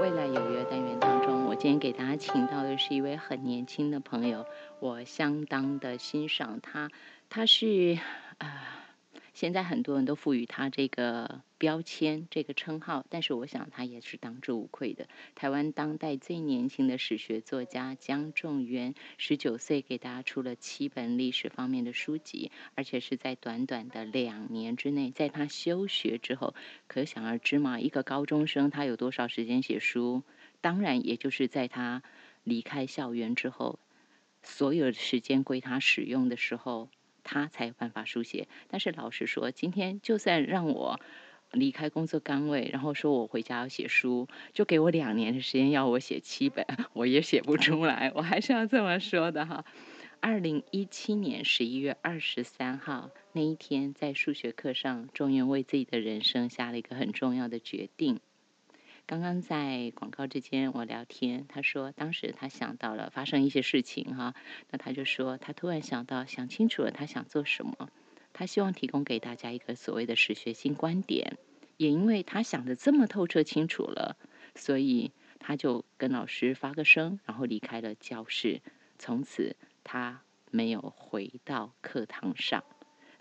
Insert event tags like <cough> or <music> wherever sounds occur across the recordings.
未来有约单元当中，我今天给大家请到的是一位很年轻的朋友，我相当的欣赏他。他是啊，现在很多人都赋予他这个标签、这个称号，但是我想他也是当之无愧的。台湾当代最年轻的史学作家江仲渊，十九岁给大家出了七本历史方面的书籍，而且是在短短的两年之内，在他休学之后，可想而知嘛，一个高中生他有多少时间写书？当然，也就是在他离开校园之后，所有的时间归他使用的时候。他才有办法书写，但是老实说，今天就算让我离开工作岗位，然后说我回家要写书，就给我两年的时间要我写七本，<laughs> 我也写不出来。我还是要这么说的哈。二零一七年十一月二十三号那一天，在数学课上，中原为自己的人生下了一个很重要的决定。刚刚在广告之间，我聊天，他说当时他想到了发生一些事情哈，那他就说他突然想到想清楚了他想做什么，他希望提供给大家一个所谓的史学新观点，也因为他想的这么透彻清楚了，所以他就跟老师发个声，然后离开了教室，从此他没有回到课堂上。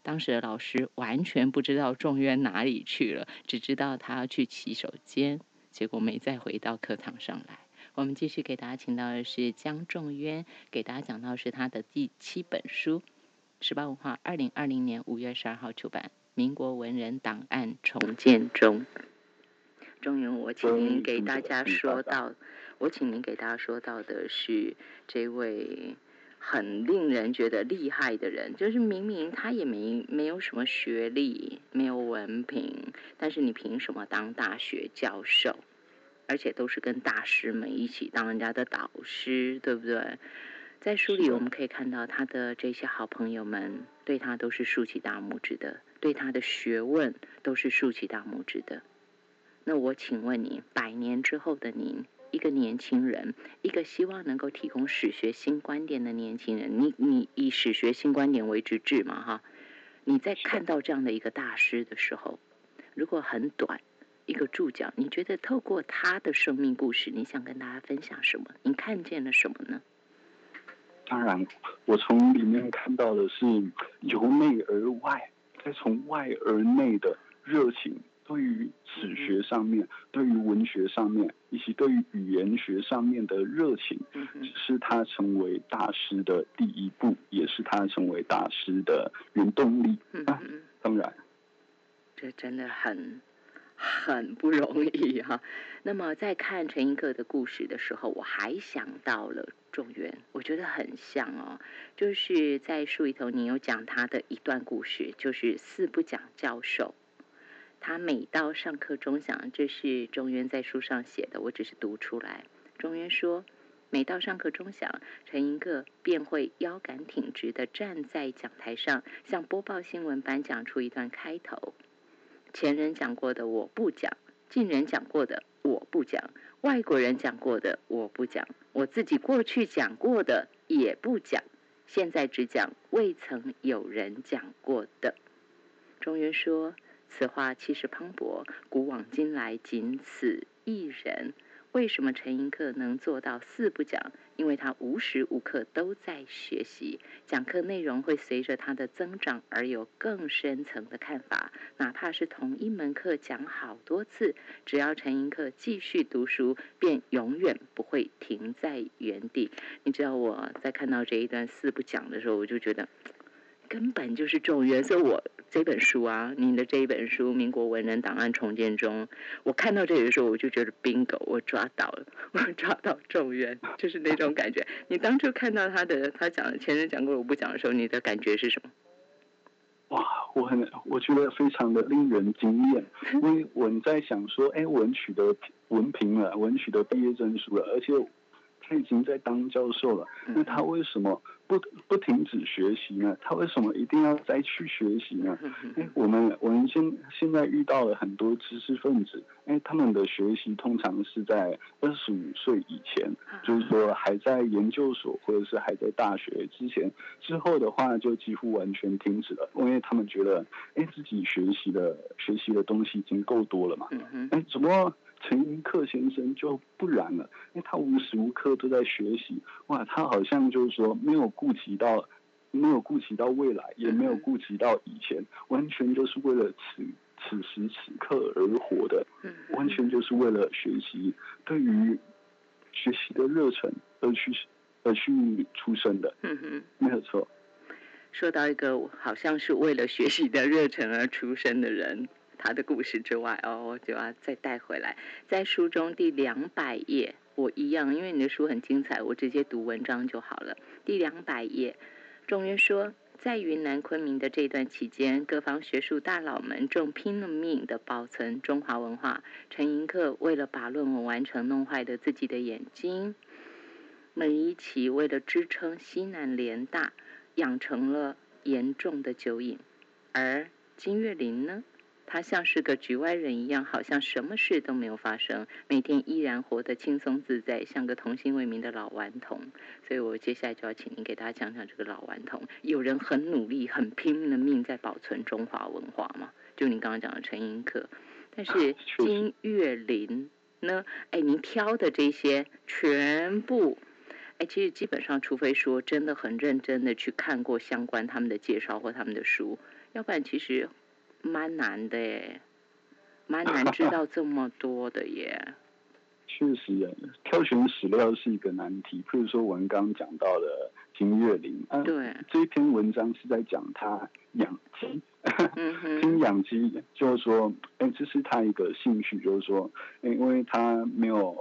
当时的老师完全不知道仲渊哪里去了，只知道他要去洗手间。结果没再回到课堂上来。我们继续给大家请到的是江仲渊，给大家讲到是他的第七本书，十八文化二零二零年五月十二号出版《民国文人档案重建中》。仲渊，我请您给大家说到，我请您给大家说到的是这位很令人觉得厉害的人，就是明明他也没没有什么学历，没有文凭，但是你凭什么当大学教授？而且都是跟大师们一起当人家的导师，对不对？在书里我们可以看到他的这些好朋友们对他都是竖起大拇指的，对他的学问都是竖起大拇指的。那我请问你，百年之后的您，一个年轻人，一个希望能够提供史学新观点的年轻人，你你以史学新观点为直至嘛哈？你在看到这样的一个大师的时候，如果很短。一个注脚，你觉得透过他的生命故事，你想跟大家分享什么？你看见了什么呢？当然，我从里面看到的是由内而外，再从外而内的热情，对于史学上面、对于文学上面，以及对于语言学上面的热情，是他成为大师的第一步，也是他成为大师的原动力。当然，这真的很。很不容易哈。那么在看陈寅恪的故事的时候，我还想到了仲元，我觉得很像哦。就是在书里头，你有讲他的一段故事，就是四不讲教授。他每到上课钟响，这是中渊在书上写的，我只是读出来。中渊说，每到上课钟响，陈寅恪便会腰杆挺直的站在讲台上，像播报新闻般讲出一段开头。前人讲过的我不讲，近人讲过的我不讲，外国人讲过的我不讲，我自己过去讲过的也不讲，现在只讲未曾有人讲过的。中原说：“此话气势磅礴，古往今来仅此一人。”为什么陈寅恪能做到四不讲？因为他无时无刻都在学习，讲课内容会随着他的增长而有更深层的看法。哪怕是同一门课讲好多次，只要陈寅恪继续读书，便永远不会停在原地。你知道我在看到这一段四不讲的时候，我就觉得。根本就是种元，所以我这本书啊，你的这一本书《民国文人档案重建中》，我看到这里的时候，我就觉得 bingo，我抓到了，我抓到种元，就是那种感觉。你当初看到他的他讲前人讲过我不讲的时候，你的感觉是什么？哇，我很我觉得非常的令人惊艳，因为我在想说，哎，文取得文凭了，文取得毕业证书了，而且。他已经在当教授了，那他为什么不不停止学习呢？他为什么一定要再去学习呢？哎，我们我们现现在遇到了很多知识分子，哎，他们的学习通常是在二十五岁以前，就是说还在研究所或者是还在大学之前，之后的话就几乎完全停止了，因为他们觉得，哎，自己学习的学习的东西已经够多了嘛，哎，怎么？陈寅恪先生就不然了，因为他无时无刻都在学习，哇，他好像就是说没有顾及到，没有顾及到未来，也没有顾及到以前，完全就是为了此此时此刻而活的，完全就是为了学习，对于学习的热忱而去而去出生的，嗯哼，没有错。说到一个好像是为了学习的热忱而出生的人，他的故事之外，哦，我就要再带回来，在书中第两百页，我一样，因为你的书很精彩，我直接读文章就好了。第两百页，中原说，在云南昆明的这段期间，各方学术大佬们正拼了命的保存中华文化。陈寅恪为了把论文完成，弄坏了自己的眼睛；每一起为了支撑西南联大。养成了严重的酒瘾，而金岳霖呢，他像是个局外人一样，好像什么事都没有发生，每天依然活得轻松自在，像个童心未泯的老顽童。所以我接下来就要请您给大家讲讲这个老顽童。有人很努力、很拼命的命在保存中华文化嘛？就您刚刚讲的陈寅恪，但是金岳霖呢？哎，您挑的这些全部。哎，其实基本上，除非说真的很认真的去看过相关他们的介绍或他们的书，要不然其实蛮难的耶，蛮难知道这么多的耶。确实，挑选史料是一个难题。譬如说，我们刚刚讲到的金岳霖，啊对，这一篇文章是在讲他养鸡，嗯金养鸡，就是说，哎，这是他一个兴趣，就是说，哎因为他没有。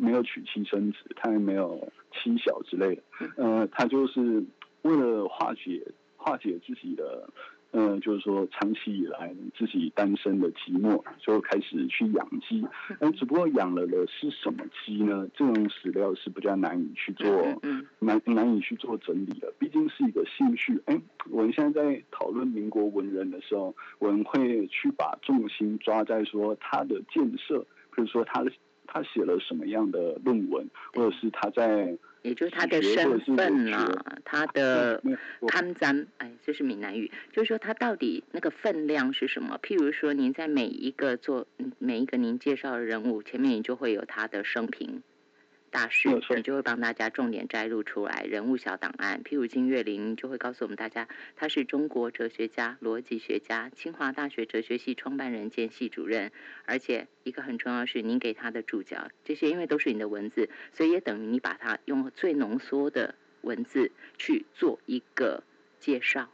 没有娶妻生子，他也没有妻小之类的，呃，他就是为了化解化解自己的，嗯，就是说长期以来自己单身的寂寞，就开始去养鸡。嗯，只不过养了的是什么鸡呢？这种史料是比较难以去做，难难以去做整理的。毕竟是一个兴趣。哎，我们现在在讨论民国文人的时候，我们会去把重心抓在说他的建设，比如说他。他写了什么样的论文，或者是他在，也就是他的身份啊，他的看展，哎，这是闽南语，就是说他到底那个分量是什么？譬如说，您在每一个做每一个您介绍的人物前面，你就会有他的生平。大事，你就会帮大家重点摘录出来人物小档案。譬如金岳霖，就会告诉我们大家，他是中国哲学家、逻辑学家，清华大学哲学系创办人兼系主任。而且一个很重要的是，您给他的注脚，这些因为都是你的文字，所以也等于你把它用最浓缩的文字去做一个介绍。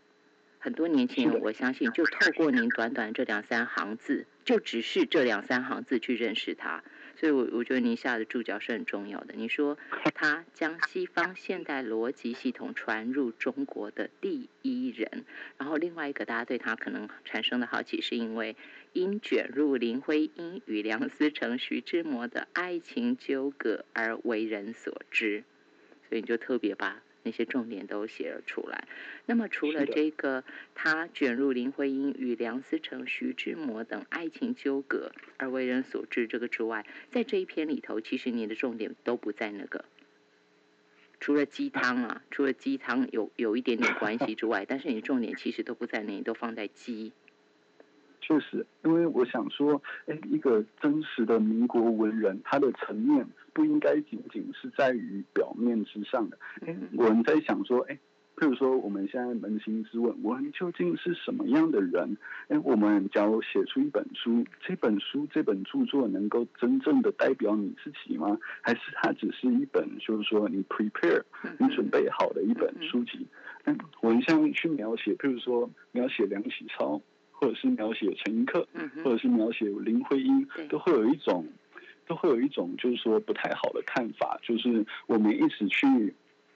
很多年轻人，我相信就透过您短短这两三行字，就只是这两三行字去认识他。所以，我我觉得你下的注脚是很重要的。你说 <laughs> 他将西方现代逻辑系统传入中国的第一人，然后另外一个大家对他可能产生的好奇，是因为因卷入林徽因与梁思成、徐志摩的爱情纠葛而为人所知，所以你就特别把。那些重点都写了出来。那么，除了这个他卷入林徽因与梁思成、徐志摩等爱情纠葛而为人所知这个之外，在这一篇里头，其实你的重点都不在那个。除了鸡汤啊，除了鸡汤有有一点点关系之外，<laughs> 但是你重点其实都不在那你，都放在鸡。确实，因为我想说，哎，一个真实的民国文人，他的层面不应该仅仅是在于表面之上的。哎，我们在想说，哎，譬如说我们现在扪心自问，我们究竟是什么样的人？哎，我们假如写出一本书，这本书这本著作能够真正的代表你自己吗？还是它只是一本就是说你 prepare 你准备好的一本书籍？嗯，我们现在去描写，譬如说描写梁启超。或者是描写陈寅恪，或者是描写林徽因，都会有一种，都会有一种，就是说不太好的看法，就是我们一直去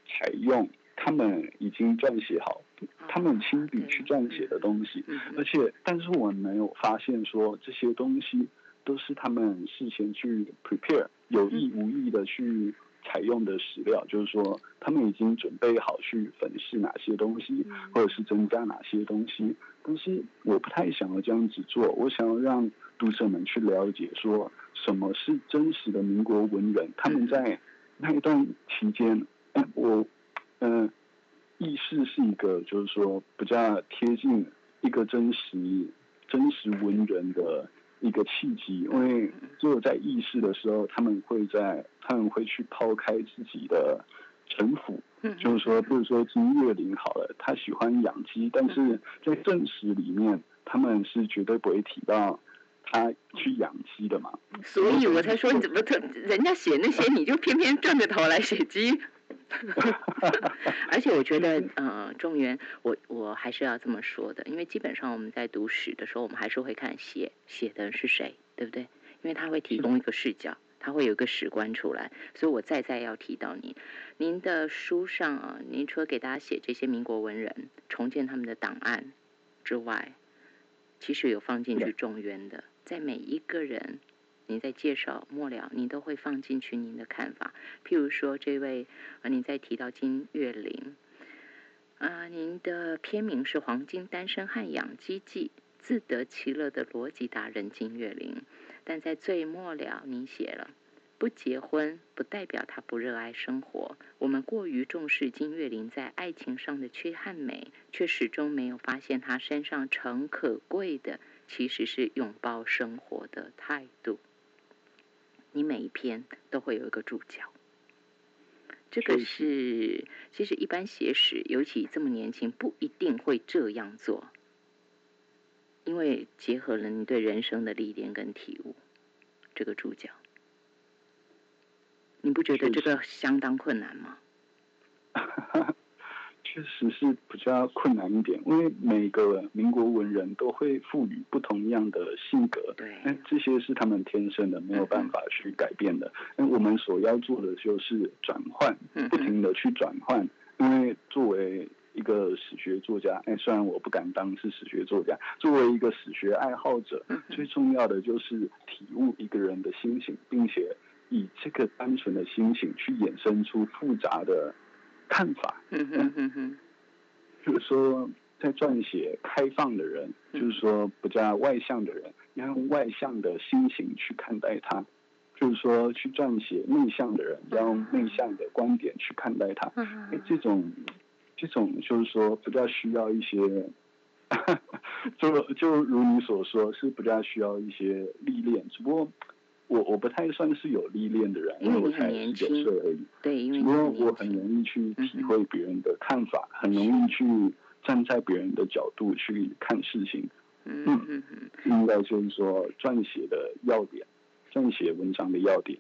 采用他们已经撰写好，他们亲笔去撰写的东西，而且，但是我们没有发现说这些东西都是他们事先去 prepare，有意无意的去。采用的史料，就是说他们已经准备好去粉饰哪些东西，或者是增加哪些东西。但是我不太想要这样子做，我想要让读者们去了解，说什么是真实的民国文人，他们在那一段期间，我嗯，意识是一个，就是说比较贴近一个真实真实文人的一个契机，因为只有在意识的时候，他们会在他们会去抛开自己的城府，就是说，比如说金月玲好了，他喜欢养鸡，但是在正史里面，他们是绝对不会提到他去养鸡的嘛。所以我才说，你怎么特人家写那些，你就偏偏转着头来写鸡？<laughs> 而且我觉得，呃，中原，我我还是要这么说的，因为基本上我们在读史的时候，我们还是会看写写的人是谁，对不对？因为他会提供一个视角，他会有一个史观出来。所以我再再要提到您，您的书上啊，您除了给大家写这些民国文人重建他们的档案之外，其实有放进去中原的，在每一个人。您在介绍末了，您都会放进去您的看法。譬如说，这位啊，您在提到金岳霖啊，您的片名是《黄金单身汉养鸡记》，自得其乐的逻辑达人金岳霖。但在最末了，您写了不结婚不代表他不热爱生活。我们过于重视金岳霖在爱情上的缺憾美，却始终没有发现他身上诚可贵的其实是拥抱生活的态度。你每一篇都会有一个注脚，这个是其实一般写史，尤其这么年轻，不一定会这样做，因为结合了你对人生的历练跟体悟，这个注脚，你不觉得这个相当困难吗？<laughs> 确实是比较困难一点，因为每个民国文人都会赋予不同样的性格，对，这些是他们天生的，没有办法去改变的。那我们所要做的就是转换，不停的去转换。因为作为一个史学作家，哎，虽然我不敢当是史学作家，作为一个史学爱好者，最重要的就是体悟一个人的心情，并且以这个单纯的心情去衍生出复杂的。看法，嗯哼哼哼，就是说，在撰写开放的人，就是说不加外向的人，要用外向的心情去看待他；就是说，去撰写内向的人，要用内向的观点去看待他。哎，这种，这种就是说比较需要一些，<laughs> 就就如你所说，是比较需要一些历练。只不过。我我不太算是有历练的人，因为我才十九岁而已。对，因为我很容易去体会别人的看法，很容易去站在别人的角度去看事情。嗯嗯嗯，应该就是说撰写的要点，撰写文章的要点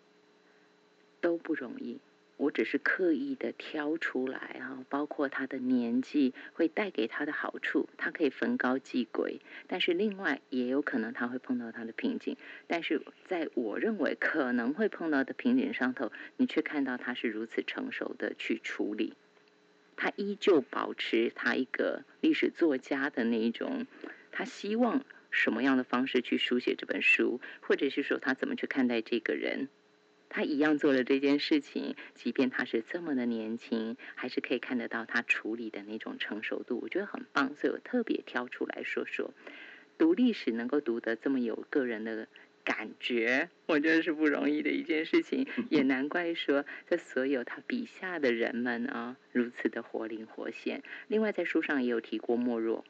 都不容易。我只是刻意的挑出来啊，包括他的年纪会带给他的好处，他可以逢高继轨。但是另外也有可能他会碰到他的瓶颈，但是在我认为可能会碰到的瓶颈上头，你却看到他是如此成熟的去处理，他依旧保持他一个历史作家的那一种，他希望什么样的方式去书写这本书，或者是说他怎么去看待这个人。他一样做了这件事情，即便他是这么的年轻，还是可以看得到他处理的那种成熟度，我觉得很棒。所以我特别挑出来说说，读历史能够读得这么有个人的感觉，我觉得是不容易的一件事情。<laughs> 也难怪说，这所有他笔下的人们啊，如此的活灵活现。另外，在书上也有提过莫若。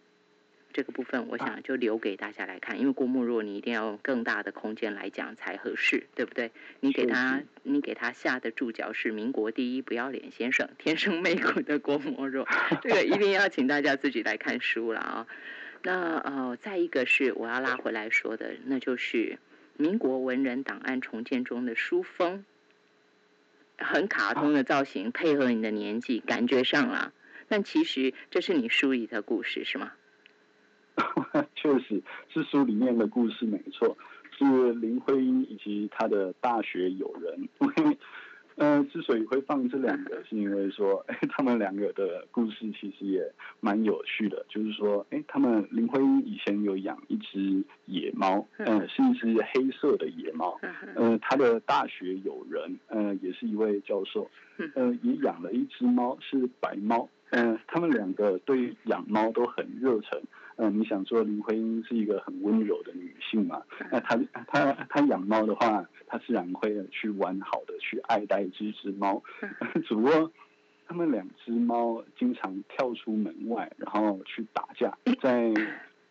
这个部分，我想就留给大家来看，因为郭沫若，你一定要用更大的空间来讲才合适，对不对？你给他，你给他下的注脚是“民国第一不要脸先生”，天生媚骨的郭沫若，<laughs> 这个一定要请大家自己来看书了啊。那呃，再一个是我要拉回来说的，那就是民国文人档案重建中的书风，很卡通的造型，配合你的年纪，感觉上了。但其实这是你书里的故事，是吗？<laughs> 确实是书里面的故事没错，是林徽因以及她的大学友人。<laughs> 嗯，之所以会放这两个，是因为说，哎，<laughs> 他们两个的故事其实也蛮有趣的。就是说，哎，他们林徽因以前有养一只野猫，嗯，是一只黑色的野猫。嗯，他的大学友人，嗯，也是一位教授，嗯，也养了一只猫，是白猫。嗯，他们两个对养猫都很热忱。嗯，你想说林徽因是一个很温柔的女性嘛？那她她她养猫的话，她自然会去完好的去爱戴这只猫。<laughs> 只不过他们两只猫经常跳出门外，然后去打架，在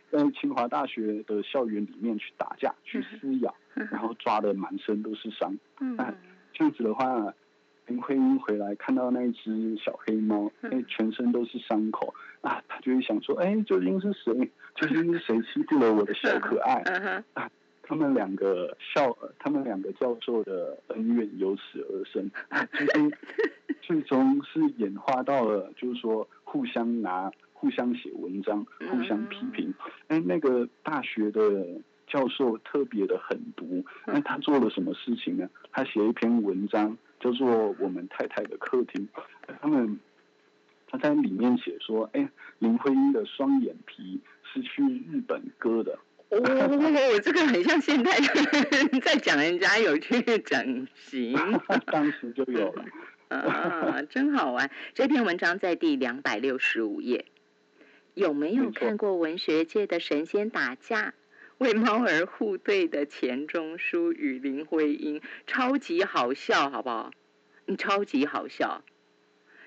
在清华大学的校园里面去打架、去撕咬，然后抓的满身都是伤。那 <laughs> 这样子的话，林徽因回来看到那一只小黑猫，哎，全身都是伤口啊，他就会想说，哎，究竟是谁？究竟是谁欺负了我的小可爱？啊，他们两个校，他们两个教授的恩怨由此而生，最终 <laughs> 最终是演化到了，就是说互相拿。互相写文章，互相批评。哎，那个大学的教授特别的狠毒。那他做了什么事情呢？他写一篇文章叫做《我们太太的客厅》。他们他在里面写说：“哎，林徽因的双眼皮是去日本割的。”哦，这个很像现代人在讲人家有去整形。<laughs> 当时就有了。啊，真好玩！这篇文章在第两百六十五页。有没有看过文学界的神仙打架，为猫儿护队的钱钟书与林徽因，超级好笑，好不好？你超级好笑，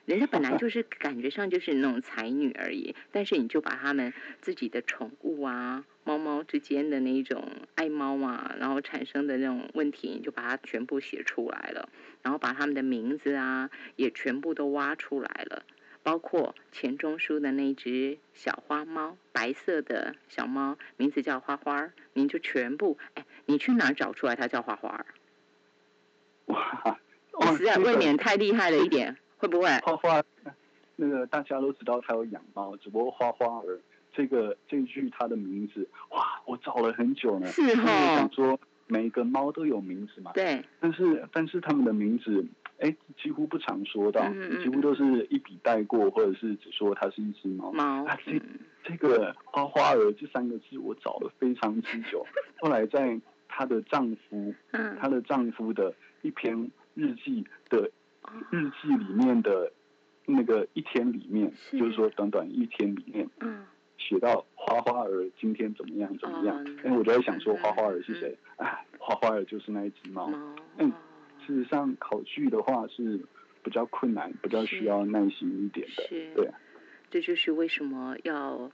人家本来就是感觉上就是那种才女而已，但是你就把他们自己的宠物啊，猫猫之间的那种爱猫啊，然后产生的那种问题，你就把它全部写出来了，然后把他们的名字啊也全部都挖出来了。包括钱钟书的那只小花猫，白色的小猫，名字叫花花儿，您就全部哎，你去哪儿找出来它叫花花儿？<laughs> <laughs> 哇，实在未免太厉害了一点，会不会？花花，那个大家都知道他有养猫，只不过花花儿这个这一句它的名字，哇，我找了很久呢，是哈，想说每个猫都有名字嘛，对，但是但是他们的名字。哎，几乎不常说到，几乎都是一笔带过，或者是只说它是一只猫。猫。这这个花花儿这三个字，我找了非常之久。后来在她的丈夫，她的丈夫的一篇日记的日记里面的那个一天里面，就是说短短一天里面，写到花花儿今天怎么样怎么样。哎，我就在想说，花花儿是谁？哎，花花儿就是那一只猫。嗯。事实上，考据的话是比较困难，比较需要耐心一点的。是，对。这就是为什么要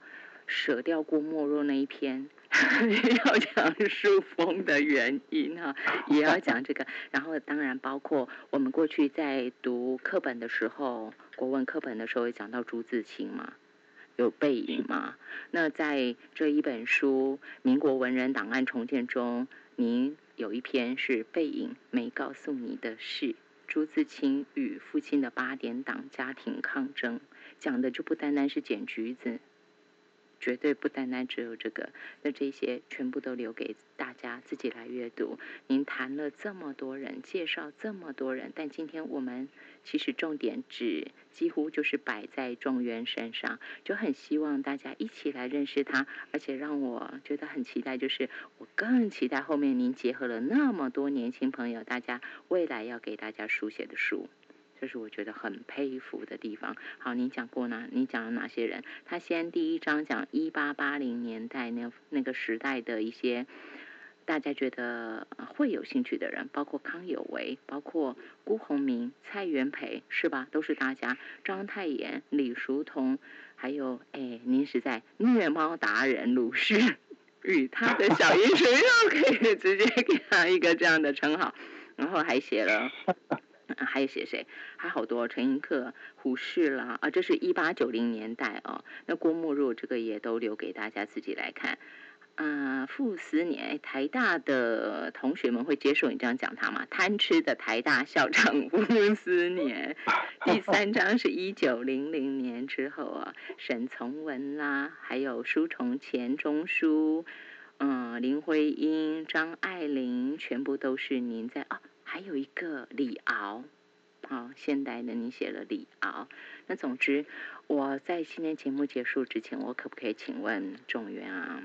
舍掉郭沫若那一篇，<laughs> 要讲书风的原因哈，也要讲这个。然后，当然包括我们过去在读课本的时候，国文课本的时候，也讲到朱自清嘛，有背影嘛。那在这一本书《民国文人档案重建》中，您。有一篇是背影没告诉你的事，朱自清与父亲的八点档家庭抗争，讲的就不单单是捡橘子。绝对不单单只有这个，那这些全部都留给大家自己来阅读。您谈了这么多人，介绍这么多人，但今天我们其实重点只几乎就是摆在状元身上，就很希望大家一起来认识他，而且让我觉得很期待，就是我更期待后面您结合了那么多年轻朋友，大家未来要给大家书写的书。这是我觉得很佩服的地方。好，你讲过呢？你讲了哪些人？他先第一章讲一八八零年代那那个时代的一些大家觉得会有兴趣的人，包括康有为，包括辜鸿铭、蔡元培，是吧？都是大家。章太炎、李叔同，还有哎，您是在虐猫达人鲁迅与他的小英雄，又可以直接给他一个这样的称号，然后还写了。啊还有写谁？还好多，陈寅恪、胡适啦啊，这是一八九零年代哦。那郭沫若这个也都留给大家自己来看。啊，傅斯年，台大的同学们会接受你这样讲他吗？贪吃的台大校长 <laughs> 傅斯年。第三章是一九零零年之后啊，沈从文啦，还有书虫钱钟书，嗯，林徽因、张爱玲，全部都是您在啊。还有一个李敖，好，现代的你写了李敖。那总之，我在今天节目结束之前，我可不可以请问仲元啊？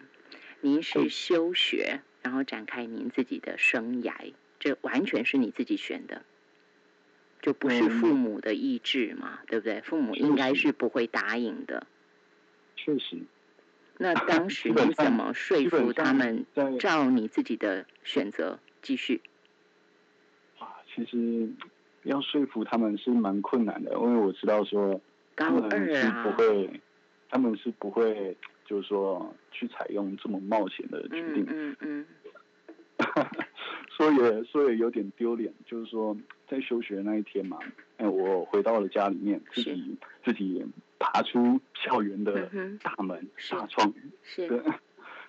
您是休学，然后展开您自己的生涯，这完全是你自己选的，就不是父母的意志嘛？对不对？父母应该是不会答应的。确实。那当时你怎么说服他们照你自己的选择继续？其实要说服他们是蛮困难的，因为我知道说他们是不会，他们是不会就是说去采用这么冒险的决定。嗯嗯。说也说也有点丢脸，就是说在休学那一天嘛，哎，我回到了家里面，自己自己爬出校园的大门大窗，是，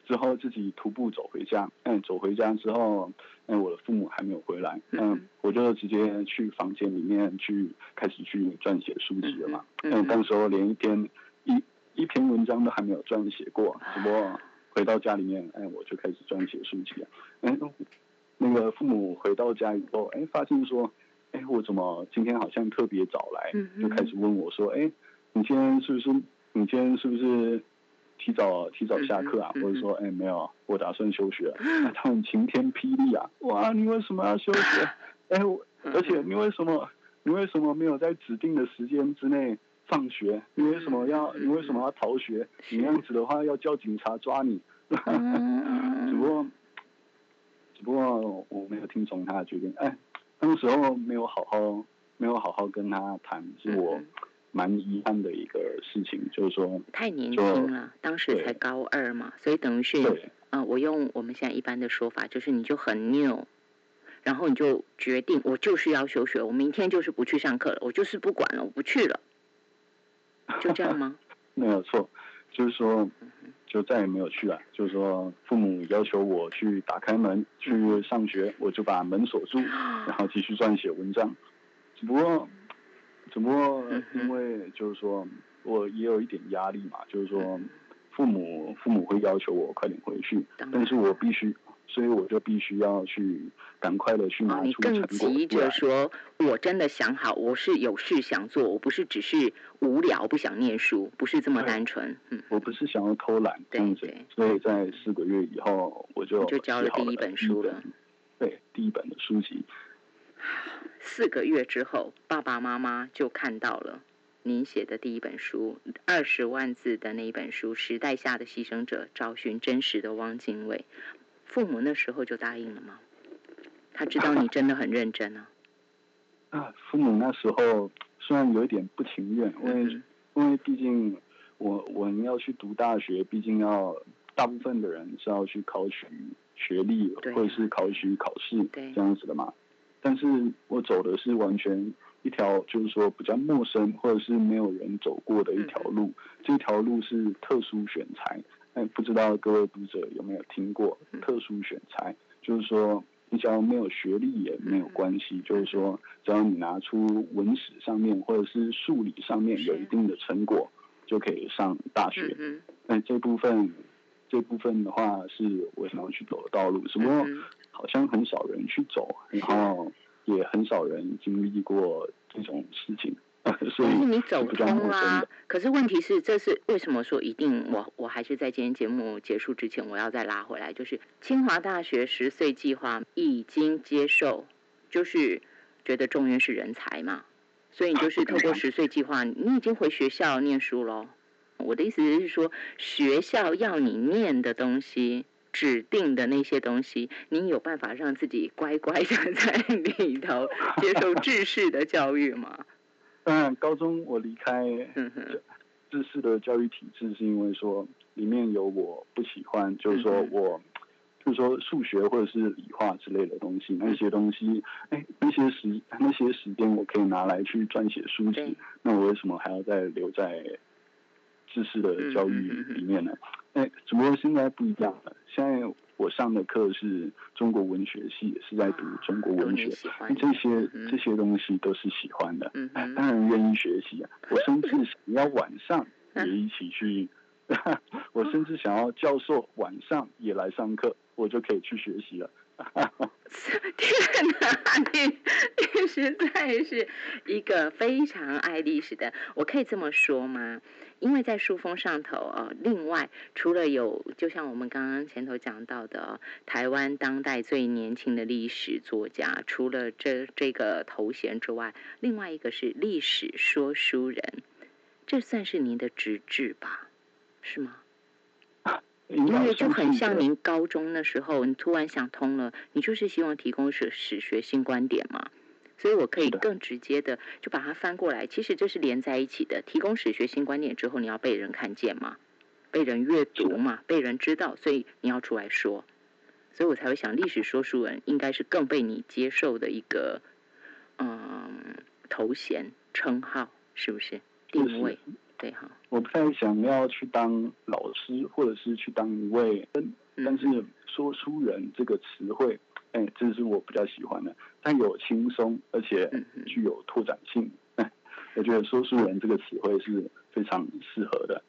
之后自己徒步走回家，嗯，走回家之后，哎，我的父母还没有回来，嗯，我就直接去房间里面去开始去撰写书籍了嘛，嗯，那时候连一篇一一篇文章都还没有撰写过，只不过回到家里面，哎，我就开始撰写书籍了，嗯。那个父母回到家以后，哎，发现说，哎，我怎么今天好像特别早来，就开始问我说，哎，你今天是不是你今天是不是提早提早下课啊？或者说，哎，没有，我打算休学。<laughs> 他们晴天霹雳啊！哇，你为什么要休学？<laughs> 哎，而且你为什么你为什么没有在指定的时间之内放学？你为什么要你为什么要逃学？你那样子的话要叫警察抓你。<laughs> 只不过只。不过我没有听从他的决定，哎，那个时候没有好好没有好好跟他谈，是我蛮遗憾的一个事情，就是说太年轻了，当时才高二嘛，所以等于是，嗯，我用我们现在一般的说法，就是你就很 new，然后你就决定我就是要休学，我明天就是不去上课了，我就是不管了，我不去了，就这样吗？<laughs> 没有错，就是说。就再也没有去了。就是说，父母要求我去打开门去上学，我就把门锁住，<gasps> 然后继续撰写文章。只不过，只不过因为就是说我也有一点压力嘛，就是说父母父母会要求我快点回去，但是我必须。所以我就必须要去赶快的去拿出成果。你更急着说，我真的想好，我是有事想做，我不是只是无聊不想念书，不是这么单纯。嗯，我不是想要偷懒这样子。所以在四个月以后，我就就交了第一本书了。对，第一本的书籍。四个月之后，爸爸妈妈就看到了您写的第一本书，二十万字的那一本书《时代下的牺牲者：找寻真实的汪精卫》。父母那时候就答应了吗？他知道你真的很认真啊。啊，父母那时候虽然有一点不情愿，因为因为毕竟我我们要去读大学，毕竟要大部分的人是要去考取学历或者是考取考试这样子的嘛。但是我走的是完全一条就是说比较陌生或者是没有人走过的一条路，这条路是特殊选材。哎，不知道各位读者有没有听过特殊选材？就是说，你只要没有学历也没有关系，就是说，只要你拿出文史上面或者是数理上面有一定的成果，就可以上大学。那，这部分这部分的话是我想要去走的道路，只不过好像很少人去走，然后也很少人经历过这种事情。<laughs> 所以你走通啦，可是问题是，这是为什么说一定？我我还是在今天节目结束之前，我要再拉回来，就是清华大学十岁计划已经接受，就是觉得中原是人才嘛，所以你就是透过十岁计划，你已经回学校念书喽。我的意思是说，学校要你念的东西，指定的那些东西，你有办法让自己乖乖的 <laughs> 在里头 <laughs> 接受知识的教育吗？<laughs> 嗯，高中我离开知识的教育体制，是因为说里面有我不喜欢，就是说我，就是说数学或者是理化之类的东西，那些东西，哎，那些时那些时间我可以拿来去撰写书籍，那我为什么还要再留在知识的教育里面呢？哎，只不过现在不一样了，现在。我上的课是中国文学系，是在读中国文学，这些这些东西都是喜欢的，当然愿意学习啊。我甚至想要晚上 <laughs> 也一起去，<laughs> 我甚至想要教授晚上也来上课，我就可以去学习了。<laughs> <laughs> 天哪，<laughs> 你你实在是一个非常爱历史的，我可以这么说吗？因为在书封上头哦，另外除了有，就像我们刚刚前头讲到的，台湾当代最年轻的历史作家，除了这这个头衔之外，另外一个是历史说书人，这算是您的职志吧？是吗？因为就很像您高中的时候，你突然想通了，你就是希望提供史史学新观点嘛。所以我可以更直接的就把它翻过来，其实这是连在一起的。提供史学新观点之后，你要被人看见嘛？被人阅读嘛，被人知道，所以你要出来说，所以我才会想，历史说书人应该是更被你接受的一个嗯头衔称号，是不是定位？对哈。我不太想要去当老师，或者是去当一位，但是说书人这个词汇，哎，这是我比较喜欢的，但有轻松，而且具有拓展性。<laughs> 我觉得说书人这个词汇是非常适合的。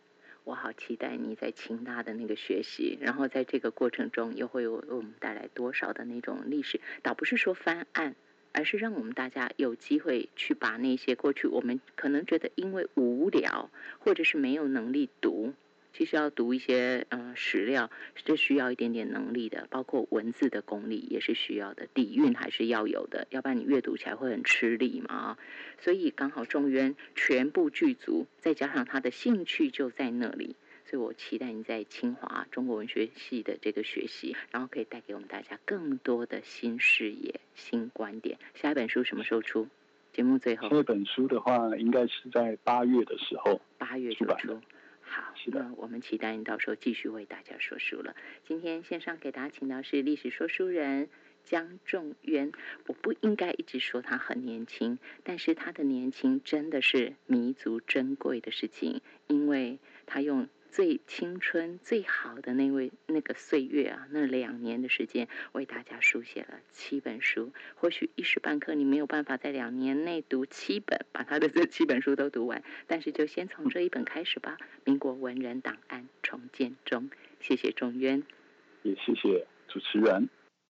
我好期待你在清大的那个学习，然后在这个过程中又会为我们带来多少的那种历史？倒不是说翻案，而是让我们大家有机会去把那些过去我们可能觉得因为无聊或者是没有能力读。其实要读一些嗯史料，是需要一点点能力的，包括文字的功力也是需要的，底蕴还是要有的，要不然你阅读起来会很吃力嘛啊。所以刚好仲渊全部具足，再加上他的兴趣就在那里，所以我期待你在清华中国文学系的这个学习，然后可以带给我们大家更多的新视野、新观点。下一本书什么时候出？节目最后。这本书的话，应该是在八月的时候，八月就出。好，那我们期待你到时候继续为大家说书了。今天线上给大家请到是历史说书人江仲渊。我不应该一直说他很年轻，但是他的年轻真的是弥足珍贵的事情，因为他用。最青春、最好的那位那个岁月啊，那两年的时间，为大家书写了七本书。或许一时半刻你没有办法在两年内读七本，把他的这七本书都读完，但是就先从这一本开始吧，《民国文人档案重建中》。谢谢钟渊，也谢谢主持人。